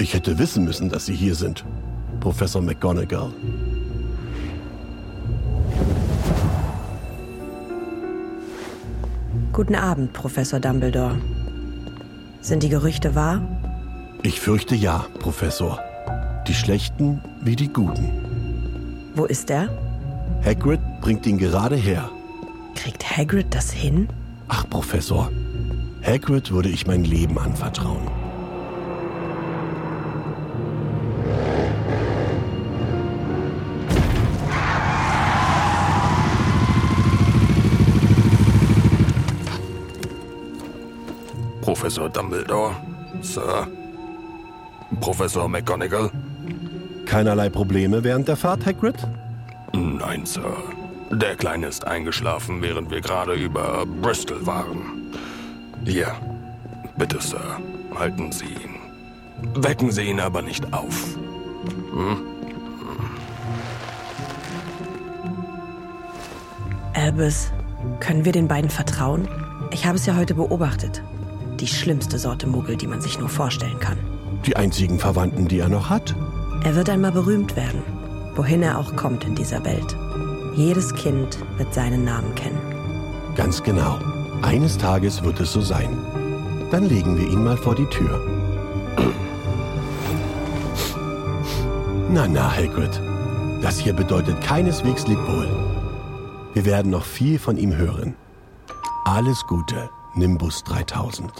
Ich hätte wissen müssen, dass Sie hier sind, Professor McGonagall. Guten Abend, Professor Dumbledore. Sind die Gerüchte wahr? Ich fürchte ja, Professor. Die Schlechten wie die Guten. Wo ist er? Hagrid bringt ihn gerade her. Kriegt Hagrid das hin? Ach, Professor. Hagrid würde ich mein Leben anvertrauen. Professor Dumbledore, Sir. Professor McGonagall? Keinerlei Probleme während der Fahrt, Hagrid? Nein, Sir. Der Kleine ist eingeschlafen, während wir gerade über Bristol waren. Hier, bitte, Sir, halten Sie ihn. Wecken Sie ihn aber nicht auf. Hm? Albus, können wir den beiden vertrauen? Ich habe es ja heute beobachtet. Die schlimmste Sorte Muggel, die man sich nur vorstellen kann. Die einzigen Verwandten, die er noch hat? Er wird einmal berühmt werden, wohin er auch kommt in dieser Welt. Jedes Kind wird seinen Namen kennen. Ganz genau. Eines Tages wird es so sein. Dann legen wir ihn mal vor die Tür. Na, na, Hagrid. Das hier bedeutet keineswegs Lebwohl. Wir werden noch viel von ihm hören. Alles Gute, Nimbus 3000.